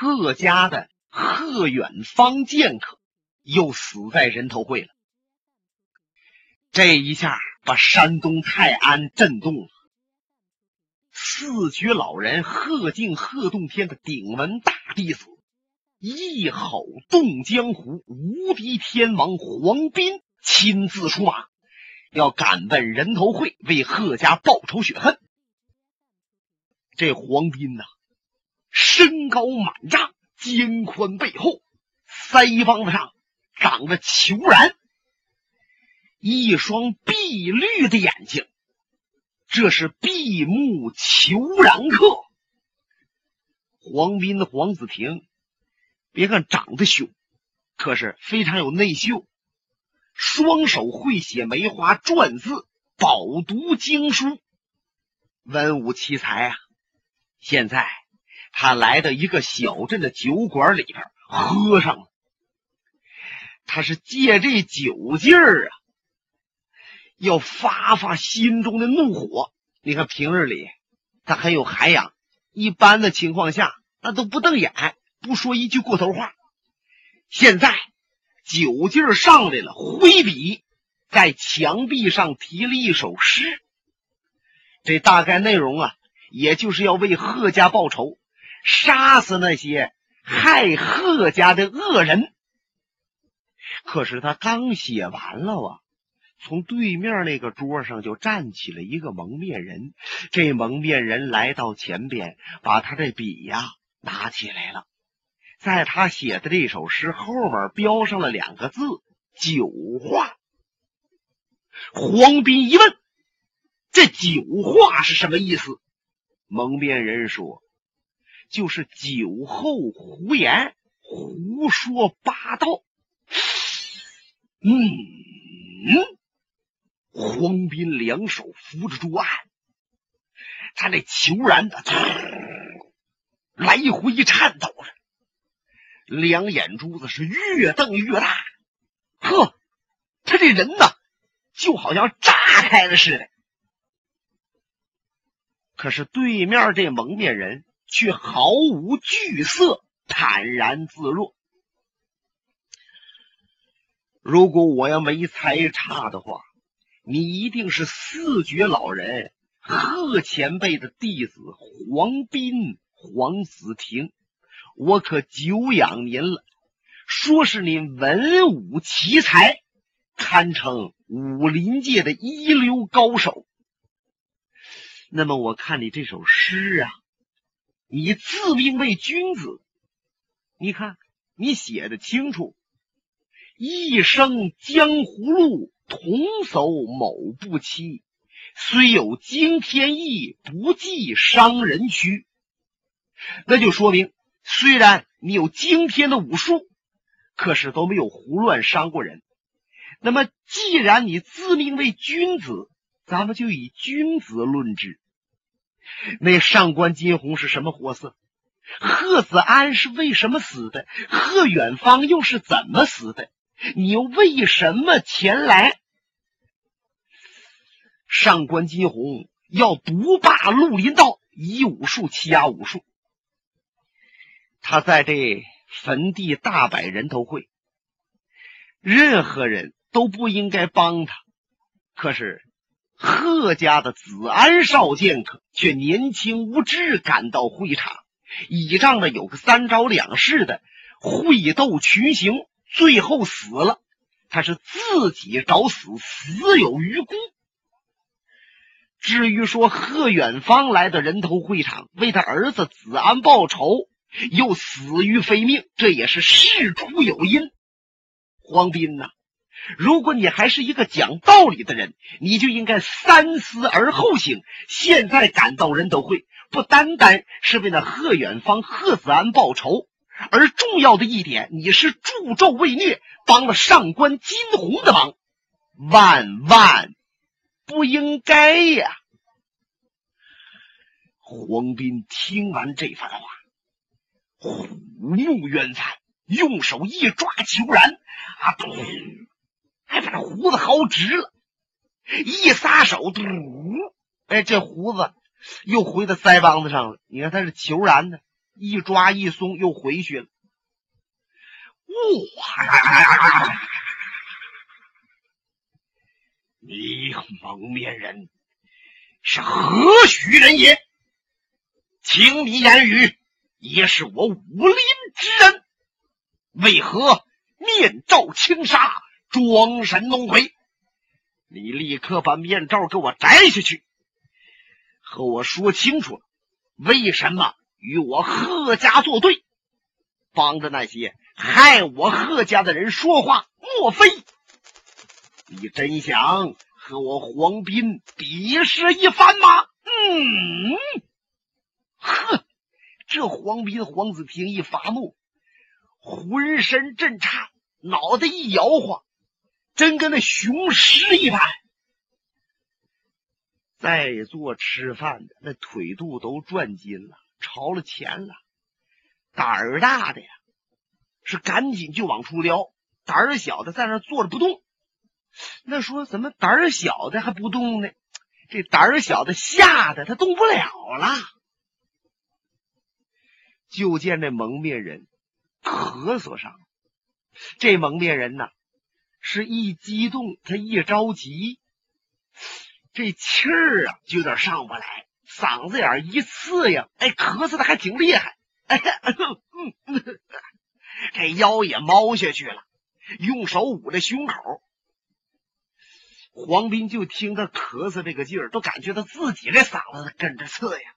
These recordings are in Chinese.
贺家的贺远方剑客又死在人头会了。这一下把山东泰安震动了。四绝老人贺敬、贺洞天的顶门大弟子，一吼动江湖无敌天王黄斌亲自出马，要赶奔人头会为贺家报仇雪恨。这黄斌呐，身高满丈，肩宽背厚，腮帮子上长着虬髯。一双碧绿的眼睛，这是闭目虬髯客。黄斌的黄子庭，别看长得凶，可是非常有内秀，双手会写梅花篆字，饱读经书，文武奇才啊！现在他来到一个小镇的酒馆里边喝上了，他是借这酒劲儿啊。要发发心中的怒火。你看平日里他很有涵养，一般的情况下那都不瞪眼，不说一句过头话。现在酒劲儿上来了，挥笔在墙壁上题了一首诗。这大概内容啊，也就是要为贺家报仇，杀死那些害贺家的恶人。可是他刚写完了啊。从对面那个桌上就站起了一个蒙面人，这蒙面人来到前边，把他的笔呀拿起来了，在他写的这首诗后面标上了两个字“酒话”。黄斌一问：“这酒话是什么意思？”蒙面人说：“就是酒后胡言，胡说八道。”嗯。黄斌两手扶着桌案，他那虬髯的来回颤抖着，两眼珠子是越瞪越大。呵，他这人呢，就好像炸开了似的。可是对面这蒙面人却毫无惧色，坦然自若。如果我要没猜差的话。你一定是四绝老人贺前辈的弟子黄斌、黄子庭，我可久仰您了。说是您文武奇才，堪称武林界的一流高手。那么我看你这首诗啊，你自命为君子，你看你写的清楚，一生江湖路。同叟某不期，虽有惊天意，不计伤人躯。那就说明，虽然你有惊天的武术，可是都没有胡乱伤过人。那么，既然你自命为君子，咱们就以君子论之。那上官金鸿是什么货色？贺子安是为什么死的？贺远方又是怎么死的？你又为什么前来？上官金鸿要独霸绿林道，以武术欺压武术。他在这坟地大摆人头会，任何人都不应该帮他。可是贺家的子安少剑客却年轻无知，赶到会场，倚仗着有个三招两式的会斗群雄，最后死了。他是自己找死，死有余辜。至于说贺远方来的人头会场为他儿子子安报仇，又死于非命，这也是事出有因。黄斌呐，如果你还是一个讲道理的人，你就应该三思而后行。现在赶到人都会，不单单是为了贺远方、贺子安报仇，而重要的一点，你是助纣为虐，帮了上官金鸿的忙，万万。不应该呀！黄斌听完这番话，虎目圆翻，用手一抓求然，啊，嘟，还把这胡子薅直了，一撒手，嘟，哎，这胡子又回到腮帮子上了。你看他是球然的，一抓一松，又回去了。哇！你蒙面人是何许人也？听你言语，也是我武林之人，为何面罩轻纱，装神弄鬼？你立刻把面罩给我摘下去，和我说清楚，为什么与我贺家作对，帮着那些害我贺家的人说话？莫非你真想和我黄斌比试一番吗？嗯，呵，这黄斌黄子平一发怒，浑身震颤，脑袋一摇晃。真跟那雄狮一般，在座吃饭的那腿肚都转筋了，朝了前了。胆儿大的呀，是赶紧就往出撩；胆儿小的在那坐着不动。那说怎么胆儿小的还不动呢？这胆儿小的吓得他动不了了。就见这蒙面人咳嗽上了，这蒙面人呢？是一激动，他一着急，这气儿啊就有点上不来，嗓子眼一刺呀，哎，咳嗽的还挺厉害，哎，这腰也猫下去了，用手捂着胸口。黄斌就听他咳嗽这个劲儿，都感觉到自己这嗓子跟着刺呀，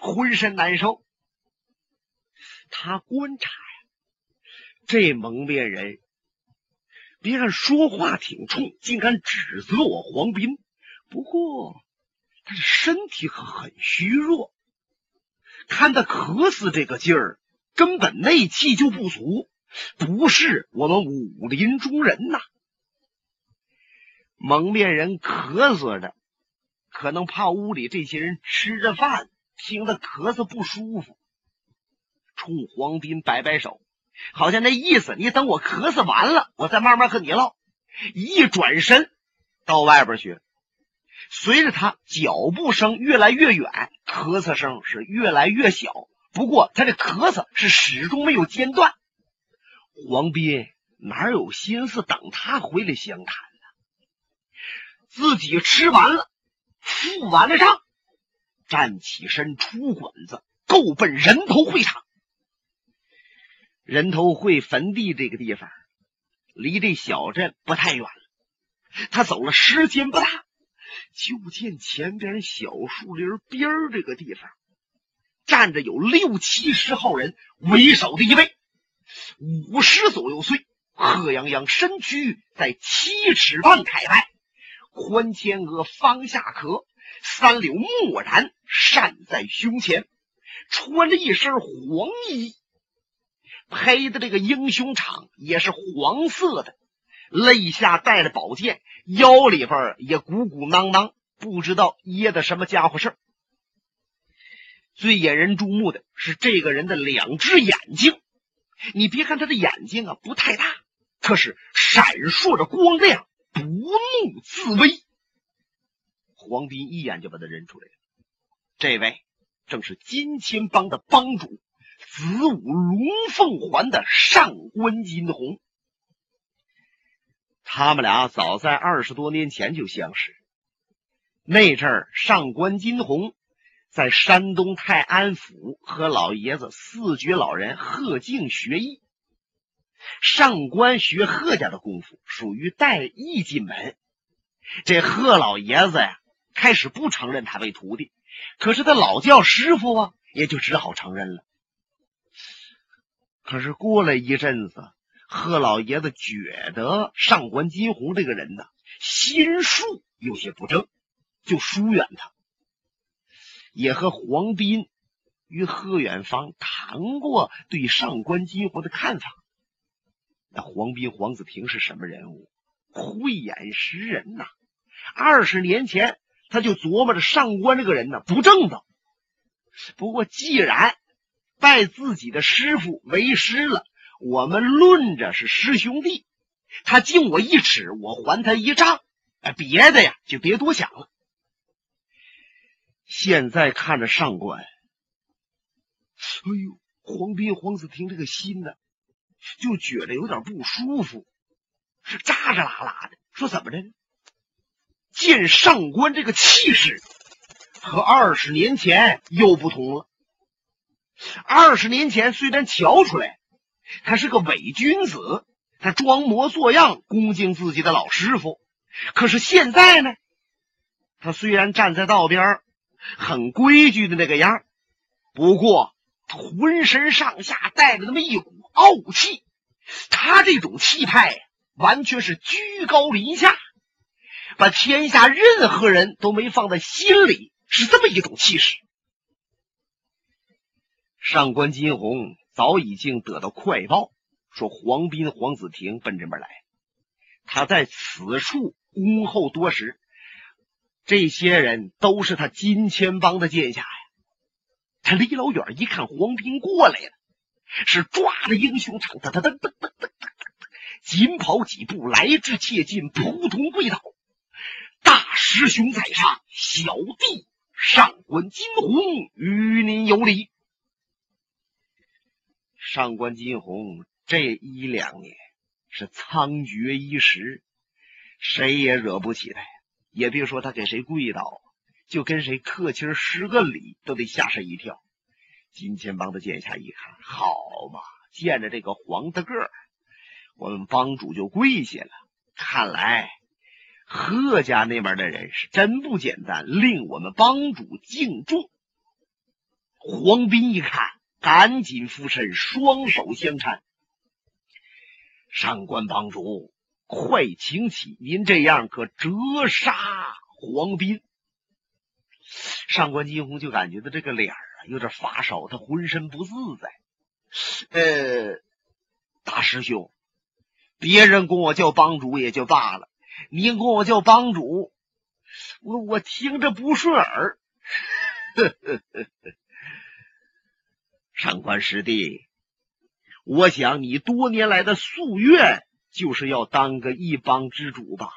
浑身难受。他观察呀，这蒙面人。别看说话挺冲，竟敢指责我黄斌。不过他的身体可很虚弱，看他咳嗽这个劲儿，根本内气就不足，不是我们武林中人呐。蒙面人咳嗽着，可能怕屋里这些人吃着饭，听他咳嗽不舒服，冲黄斌摆摆手。好像那意思，你等我咳嗽完了，我再慢慢和你唠。一转身到外边去，随着他脚步声越来越远，咳嗽声是越来越小。不过他这咳嗽是始终没有间断。黄斌哪有心思等他回来详谈呢？自己吃完了，付完了账，站起身出馆子，够奔人头会场。人头会坟地这个地方，离这小镇不太远了。他走了时间不大，就见前边小树林边这个地方，站着有六七十号人为首的一位，五十左右岁，贺泱泱身躯在七尺半开外，宽肩额，方下壳，三绺墨然扇在胸前，穿着一身黄衣。拍的这个英雄氅也是黄色的，肋下带着宝剑，腰里边也鼓鼓囊囊，不知道掖的什么家伙事儿。最引人注目的是这个人的两只眼睛，你别看他的眼睛啊不太大，可是闪烁着光亮，不怒自威。黄斌一眼就把他认出来了，这位正是金钱帮的帮主。子午龙凤环的上官金鸿，他们俩早在二十多年前就相识。那阵儿，上官金鸿在山东泰安府和老爷子四绝老人贺敬学艺。上官学贺家的功夫属于带艺进门，这贺老爷子呀，开始不承认他为徒弟，可是他老叫师傅啊，也就只好承认了。可是过了一阵子，贺老爷子觉得上官金鸿这个人呢，心术有些不正，就疏远他。也和黄斌与贺远芳谈过对上官金鸿的看法。那黄斌、黄子平是什么人物？慧眼识人呐！二十年前他就琢磨着上官这个人呢不正道。不过既然……拜自己的师傅为师了，我们论着是师兄弟。他敬我一尺，我还他一丈。哎，别的呀，就别多想了。现在看着上官，哎呦，黄斌、黄子婷这个心呢，就觉得有点不舒服，是扎扎啦啦的。说怎么着呢？见上官这个气势和二十年前又不同了。二十年前虽然瞧出来他是个伪君子，他装模作样恭敬自己的老师傅，可是现在呢，他虽然站在道边很规矩的那个样不过浑身上下带着那么一股傲气。他这种气派完全是居高临下。把天下任何人都没放在心里，是这么一种气势。上官金鸿早已经得到快报，说黄斌、黄子婷奔这边来，他在此处恭候多时。这些人都是他金钱帮的剑下呀。他离老远一看黄斌过来了，是抓着英雄场，噔噔噔噔噔噔噔，紧跑几步来至切近，扑通跪倒。大师兄在上，小弟上官金鸿与您有礼。上官金鸿这一两年是苍绝一时，谁也惹不起他。也别说他给谁跪倒，就跟谁客气施个礼，都得吓谁一跳。金钱帮的剑下一看，好嘛，见着这个黄大个我们帮主就跪下了。看来。贺家那边的人是真不简单，令我们帮主敬重。黄斌一看，赶紧俯身，双手相搀。上官帮主，快请起！您这样可折杀黄斌。上官金鸿就感觉到这个脸啊有点发烧，他浑身不自在。呃，大师兄，别人管我叫帮主也就罢了。您管我叫帮主，我我听着不顺耳。呵呵呵上官师弟，我想你多年来的夙愿就是要当个一帮之主吧？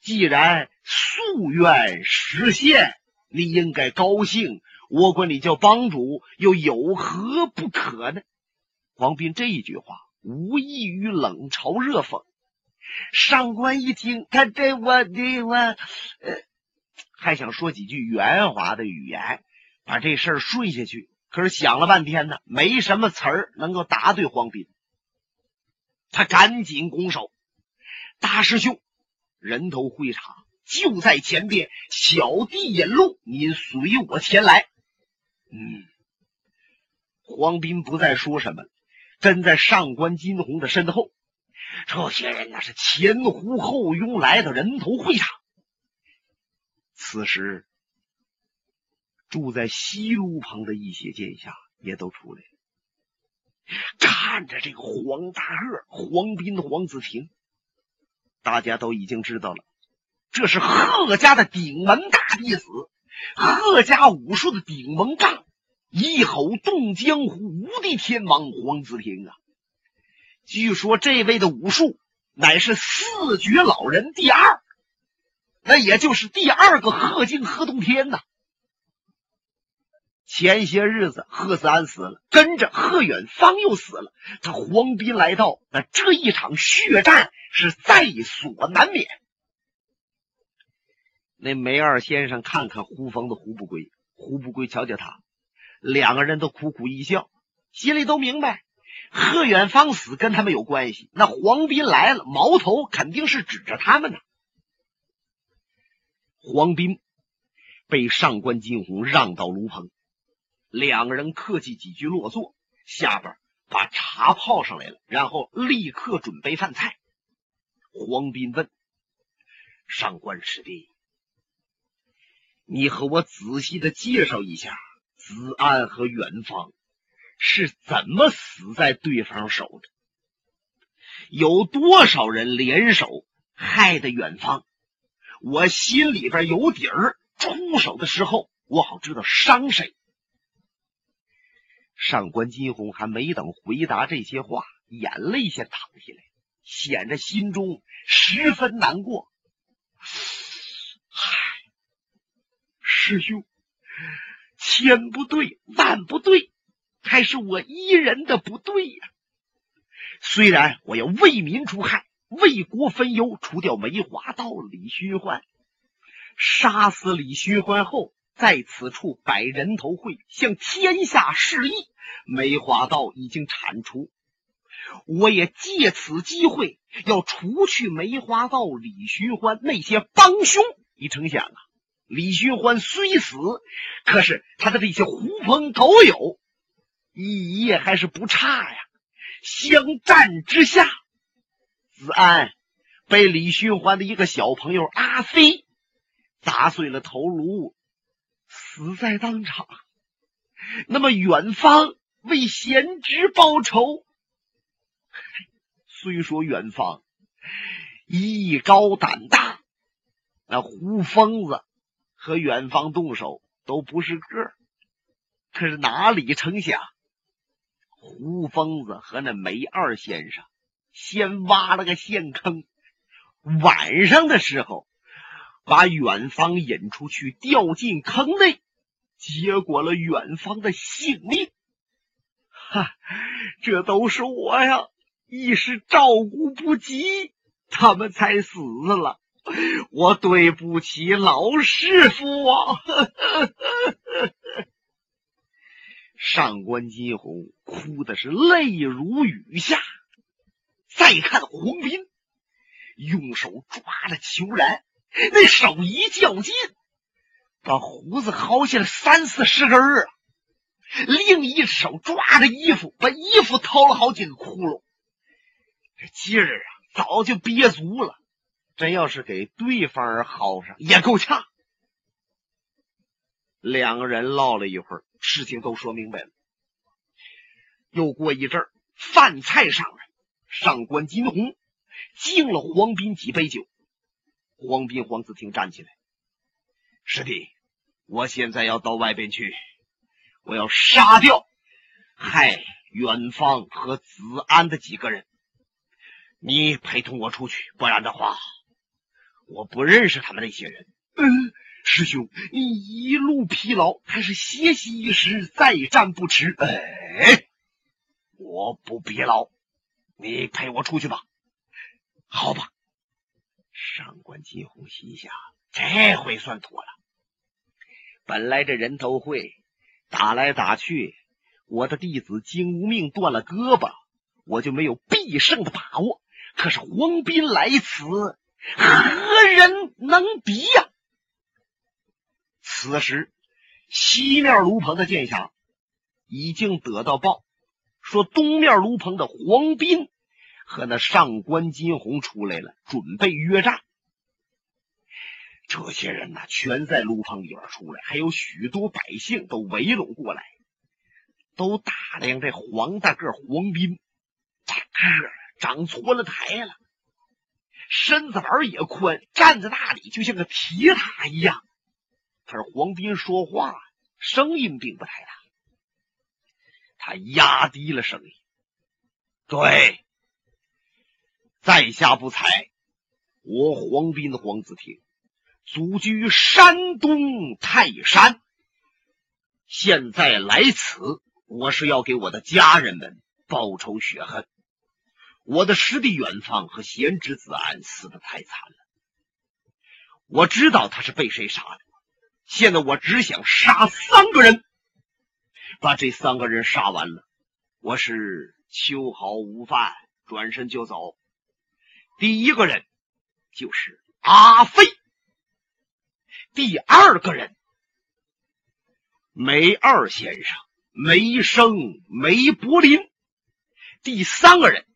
既然夙愿实现，你应该高兴。我管你叫帮主，又有何不可呢？黄斌这一句话无异于冷嘲热讽。上官一听，他这我的我，呃，还想说几句圆滑的语言，把这事儿顺下去。可是想了半天呢，没什么词儿能够答对黄斌。他赶紧拱手：“大师兄，人头会场就在前边，小弟引路，您随我前来。”嗯，黄斌不再说什么，跟在上官金鸿的身后。这些人那是前呼后拥来到人头会场。此时，住在西路旁的一些剑侠也都出来了，看着这个黄大个、黄斌、黄子平，大家都已经知道了，这是贺家的顶门大弟子，贺家武术的顶门杠，一吼动江湖无敌天王黄子平啊！据说这位的武术乃是四绝老人第二，那也就是第二个贺敬贺洞天呐。前些日子贺子安死了，跟着贺远方又死了，他黄斌来到，那这一场血战是在所难免。那梅二先生看看胡峰的胡不归，胡不归瞧瞧他，两个人都苦苦一笑，心里都明白。贺远方死跟他们有关系，那黄斌来了，矛头肯定是指着他们呢。黄斌被上官金鸿让到炉棚，两个人客气几句落座，下边把茶泡上来了，然后立刻准备饭菜。黄斌问上官师弟：“你和我仔细的介绍一下子安和远方。”是怎么死在对方手的？有多少人联手害的远方？我心里边有底儿，出手的时候我好知道伤谁。上官金鸿还没等回答这些话，眼泪先淌下来，显着心中十分难过。唉，师兄，千不对万不对。还是我一人的不对呀？虽然我要为民除害、为国分忧，除掉梅花道李寻欢，杀死李寻欢后，在此处摆人头会，向天下示意，梅花道已经铲除。我也借此机会要除去梅花道李寻欢那些帮凶。你成想啊，李寻欢虽死，可是他的这些狐朋狗友，一夜还是不差呀。相战之下，子安被李寻欢的一个小朋友阿飞砸碎了头颅，死在当场。那么远方为贤侄报仇，虽说远方艺高胆大，那胡疯子和远方动手都不是个。可是哪里成想？胡疯子和那梅二先生先挖了个陷坑，晚上的时候把远方引出去，掉进坑内，结果了远方的性命。哈，这都是我呀，一时照顾不及，他们才死了。我对不起老师傅啊！上官金鸿哭的是泪如雨下，再看黄斌，用手抓着裘然，那手一较劲，把胡子薅下来三四十根儿啊；另一手抓着衣服，把衣服掏了好几个窟窿。这劲儿啊，早就憋足了。真要是给对方薅上，也够呛。两个人唠了一会儿。事情都说明白了。又过一阵儿，饭菜上来，上官金鸿敬了黄斌几杯酒。黄斌、黄子庭站起来：“师弟，我现在要到外边去，我要杀掉害远方和子安的几个人。你陪同我出去，不然的话，我不认识他们那些人。”嗯。师兄，你一路疲劳，还是歇息一时再战不迟。哎，我不疲劳，你陪我出去吧。好吧。上官金鸿心想：这回算妥了。本来这人头会打来打去，我的弟子金无命断了胳膊，我就没有必胜的把握。可是黄斌来此，何人能敌呀？此时，西面炉棚的剑侠已经得到报，说东面炉棚的黄斌和那上官金鸿出来了，准备约战。这些人呢，全在炉棚里边出来，还有许多百姓都围拢过来，都打量这黄大个黄斌，这个长错了台了，身子板也宽，站在那里就像个铁塔一样。可是黄斌说话声音并不太大，他压低了声音：“对，在下不才，我黄斌黄子庭，祖居山东泰山，现在来此，我是要给我的家人们报仇雪恨。我的师弟远方和贤侄子安死的太惨了，我知道他是被谁杀的。”现在我只想杀三个人，把这三个人杀完了，我是秋毫无犯，转身就走。第一个人就是阿飞，第二个人梅二先生梅生梅柏林，第三个人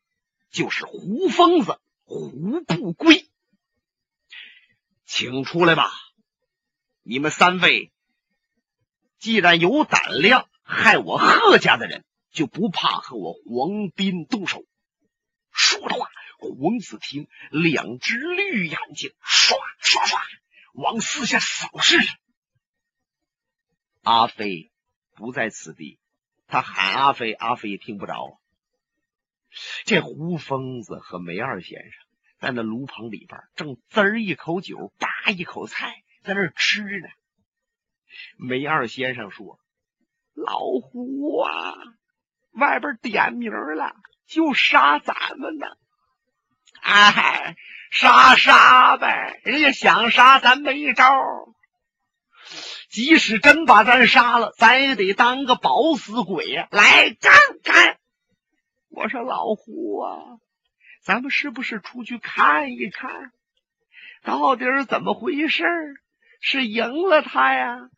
就是胡疯子胡不归，请出来吧。你们三位既然有胆量害我贺家的人，就不怕和我黄斌动手。说着话，黄子庭两只绿眼睛唰唰唰往四下扫视着。阿飞不在此地，他喊阿飞，阿飞也听不着。这胡疯子和梅二先生在那炉棚里边，正滋儿一口酒，扒一口菜。在那吃呢。梅二先生说：“老胡啊，外边点名了，就杀咱们呢。哎，杀杀呗！人家想杀咱没招。即使真把咱杀了，咱也得当个饱死鬼呀！来干干！我说老胡啊，咱们是不是出去看一看，到底是怎么回事？是赢了他呀，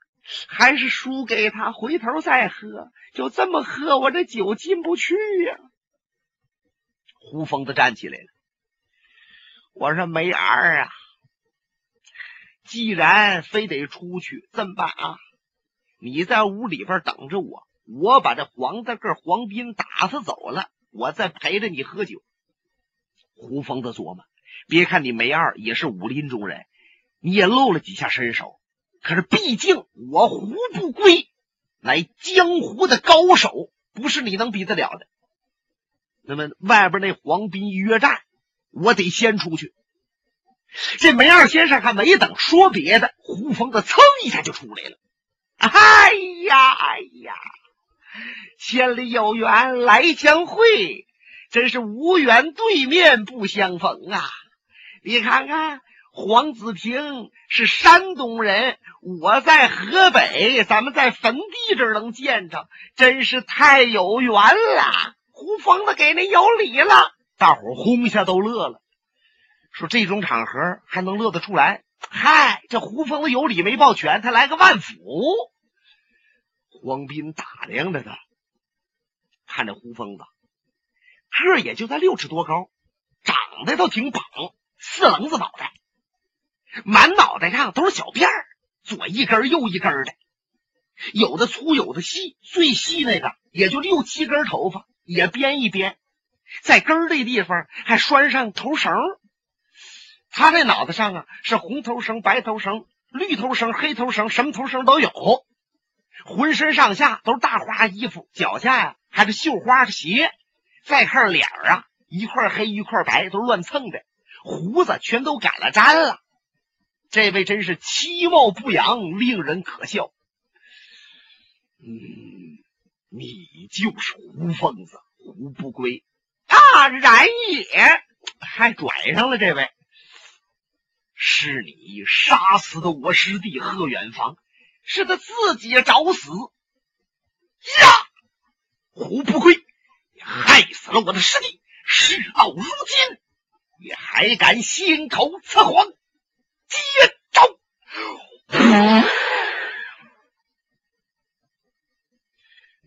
还是输给他？回头再喝，就这么喝，我这酒进不去呀！胡疯子站起来了，我说梅儿啊。既然非得出去，这么办啊？你在屋里边等着我，我把这黄大个黄斌打发走了，我再陪着你喝酒。胡疯子琢磨：别看你梅二也是武林中人，你也露了几下身手，可是毕竟我胡不归乃江湖的高手，不是你能比得了的。那么外边那黄斌约战，我得先出去。这梅二先生还没等说别的，胡疯子噌一下就出来了。哎呀哎呀，千里有缘来相会，真是无缘对面不相逢啊！你看看，黄子平是山东人，我在河北，咱们在坟地这儿能见着，真是太有缘了。胡疯子给您有礼了，大伙儿轰一下都乐了。说这种场合还能乐得出来？嗨，这胡疯子有理没抱拳，他来个万福。黄斌打量着他，看着胡疯子，个儿也就在六尺多高，长得倒挺膀，四棱子脑袋，满脑袋上都是小辫儿，左一根右一根的，有的粗有的细，最细那个也就六七根头发，也编一编，在根儿这地方还拴上头绳。他这脑袋上啊，是红头绳、白头绳、绿头绳、黑头绳，什么头绳都有。浑身上下都是大花衣服，脚下呀还是绣花鞋。再看脸啊，一块黑一块白，都乱蹭的。胡子全都改了粘了。这位真是其貌不扬，令人可笑。嗯，你就是胡疯子胡不归啊？然也，还拽上了这位。是你杀死的我师弟贺远方，是他自己找死呀！胡不归，你害死了我的师弟，事到如今，你还敢信口雌黄？接招！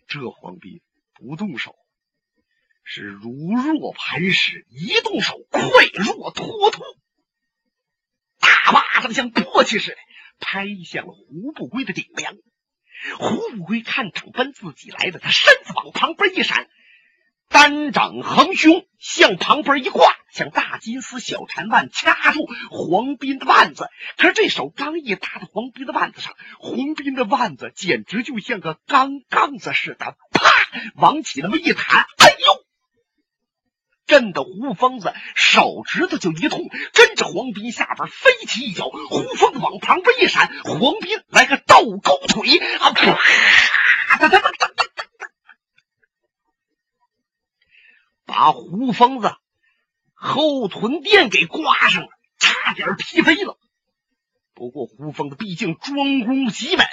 这皇帝不动手，是如若磐石；一动手，快若脱兔。大巴掌像簸箕似的拍向了胡不归的顶梁。胡不归看场奔自己来的，他身子往旁边一闪，单掌横胸向旁边一挂，像大金丝小缠腕掐住黄斌的腕子。可是这手刚一搭在黄斌的腕子上，黄斌的腕子简直就像个钢杠子似的，啪往起那么一弹，哎呦！震得胡疯子手指头就一痛，跟着黄斌下边飞起一脚，胡疯子往旁边一闪，黄斌来个倒钩腿，啊啪！哒哒哒哒哒哒，把胡疯子后臀垫给刮上了，差点劈飞了。不过胡疯子毕竟专攻极稳，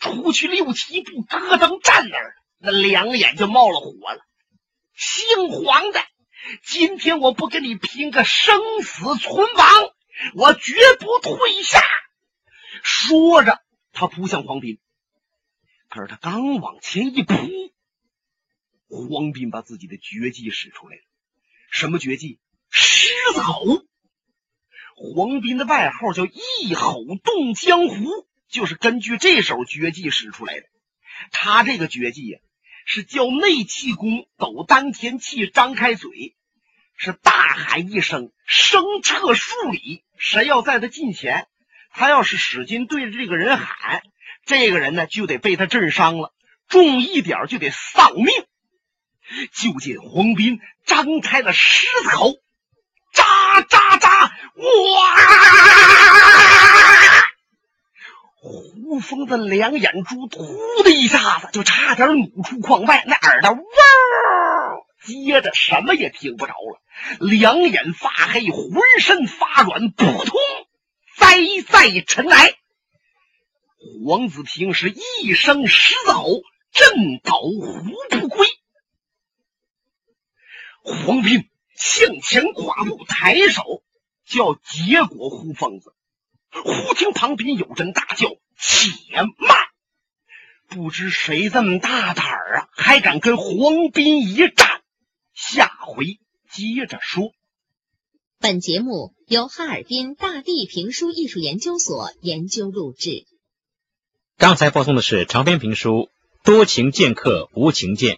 出去六七步，咯噔站那儿，那两眼就冒了火了。姓黄的。今天我不跟你拼个生死存亡，我绝不退下。说着，他扑向黄斌。可是他刚往前一扑，黄斌把自己的绝技使出来了。什么绝技？狮子吼。黄斌的外号叫“一吼动江湖”，就是根据这手绝技使出来的。他这个绝技呀。是叫内气功，抖丹田气，张开嘴，是大喊一声，声彻数里。谁要在他近前，他要是使劲对着这个人喊，这个人呢就得被他震伤了，重一点就得丧命。就见黄斌张开了狮子口，喳喳喳，哇！胡疯的两眼珠，突的一下子就差点努出眶外，那耳朵嗡接着什么也听不着了，两眼发黑，浑身发软，扑通栽在尘埃。黄子平是一声狮子吼，震倒胡不归。黄斌向前跨步，抬手就要结果胡疯子。忽听旁边有人大叫：“且慢！”不知谁这么大胆儿啊，还敢跟黄斌一战？下回接着说。本节目由哈尔滨大地评书艺术研究所研究录制。刚才播送的是长篇评书《多情剑客无情剑》，